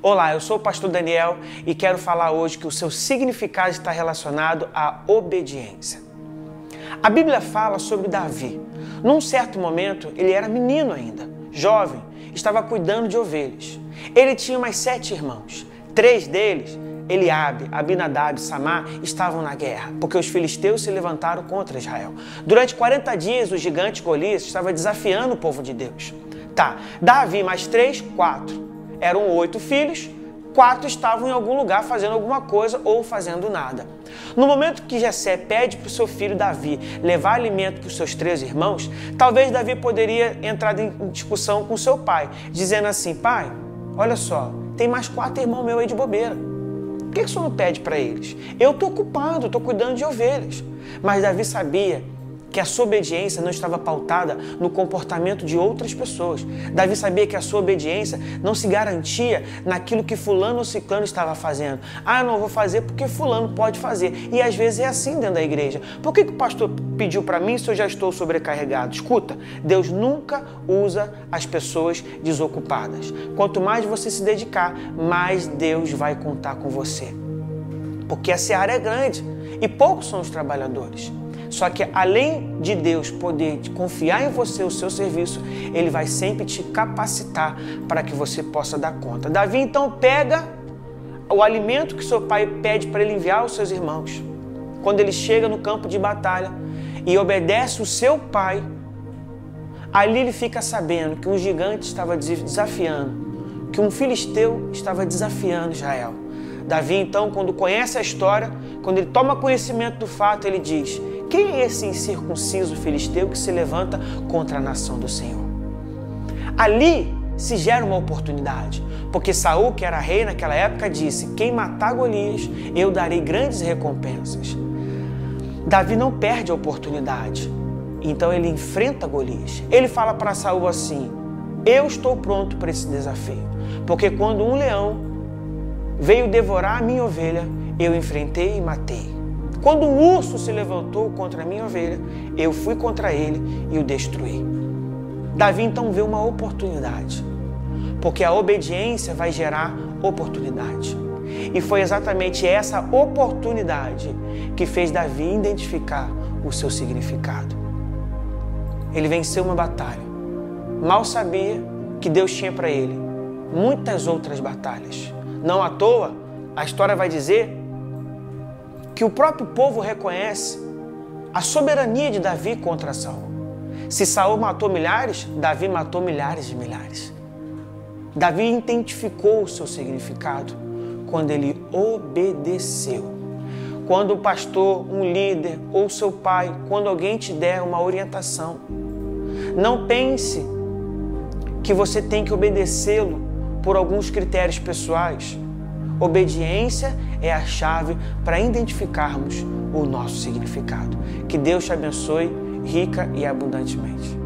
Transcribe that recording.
Olá, eu sou o pastor Daniel e quero falar hoje que o seu significado está relacionado à obediência. A Bíblia fala sobre Davi. Num certo momento, ele era menino ainda, jovem, estava cuidando de ovelhas. Ele tinha mais sete irmãos. Três deles, Eliabe, Abinadab e Samar, estavam na guerra, porque os filisteus se levantaram contra Israel. Durante 40 dias, o gigante Golias estava desafiando o povo de Deus. Tá, Davi mais três, quatro. Eram oito filhos, quatro estavam em algum lugar fazendo alguma coisa ou fazendo nada. No momento que Jessé pede para o seu filho Davi levar alimento para os seus três irmãos, talvez Davi poderia entrar em discussão com seu pai, dizendo assim: pai, olha só, tem mais quatro irmãos meus aí de bobeira. Por que, que o senhor não pede para eles? Eu estou ocupado, estou cuidando de ovelhas. Mas Davi sabia que a sua obediência não estava pautada no comportamento de outras pessoas. Davi sabia que a sua obediência não se garantia naquilo que fulano ou ciclano estava fazendo. Ah, eu não vou fazer porque fulano pode fazer. E às vezes é assim dentro da igreja. Por que, que o pastor pediu para mim se eu já estou sobrecarregado? Escuta, Deus nunca usa as pessoas desocupadas. Quanto mais você se dedicar, mais Deus vai contar com você. Porque a seara é grande e poucos são os trabalhadores. Só que além de Deus poder confiar em você o seu serviço, ele vai sempre te capacitar para que você possa dar conta. Davi então pega o alimento que seu pai pede para ele enviar aos seus irmãos. Quando ele chega no campo de batalha e obedece o seu pai, ali ele fica sabendo que um gigante estava desafiando, que um filisteu estava desafiando Israel. Davi, então, quando conhece a história, quando ele toma conhecimento do fato, ele diz: quem é esse incircunciso filisteu que se levanta contra a nação do Senhor? Ali se gera uma oportunidade, porque Saul, que era rei naquela época, disse: Quem matar Golias, eu darei grandes recompensas. Davi não perde a oportunidade, então ele enfrenta Golias. Ele fala para Saul assim: Eu estou pronto para esse desafio, porque quando um leão veio devorar a minha ovelha, eu enfrentei e matei. Quando o urso se levantou contra a minha ovelha, eu fui contra ele e o destruí. Davi então vê uma oportunidade, porque a obediência vai gerar oportunidade. E foi exatamente essa oportunidade que fez Davi identificar o seu significado. Ele venceu uma batalha. Mal sabia que Deus tinha para ele muitas outras batalhas. Não à toa, a história vai dizer que o próprio povo reconhece a soberania de Davi contra Saul. Se Saul matou milhares, Davi matou milhares de milhares. Davi identificou o seu significado quando ele obedeceu. Quando o pastor, um líder ou seu pai, quando alguém te der uma orientação, não pense que você tem que obedecê-lo por alguns critérios pessoais. Obediência é a chave para identificarmos o nosso significado. Que Deus te abençoe rica e abundantemente.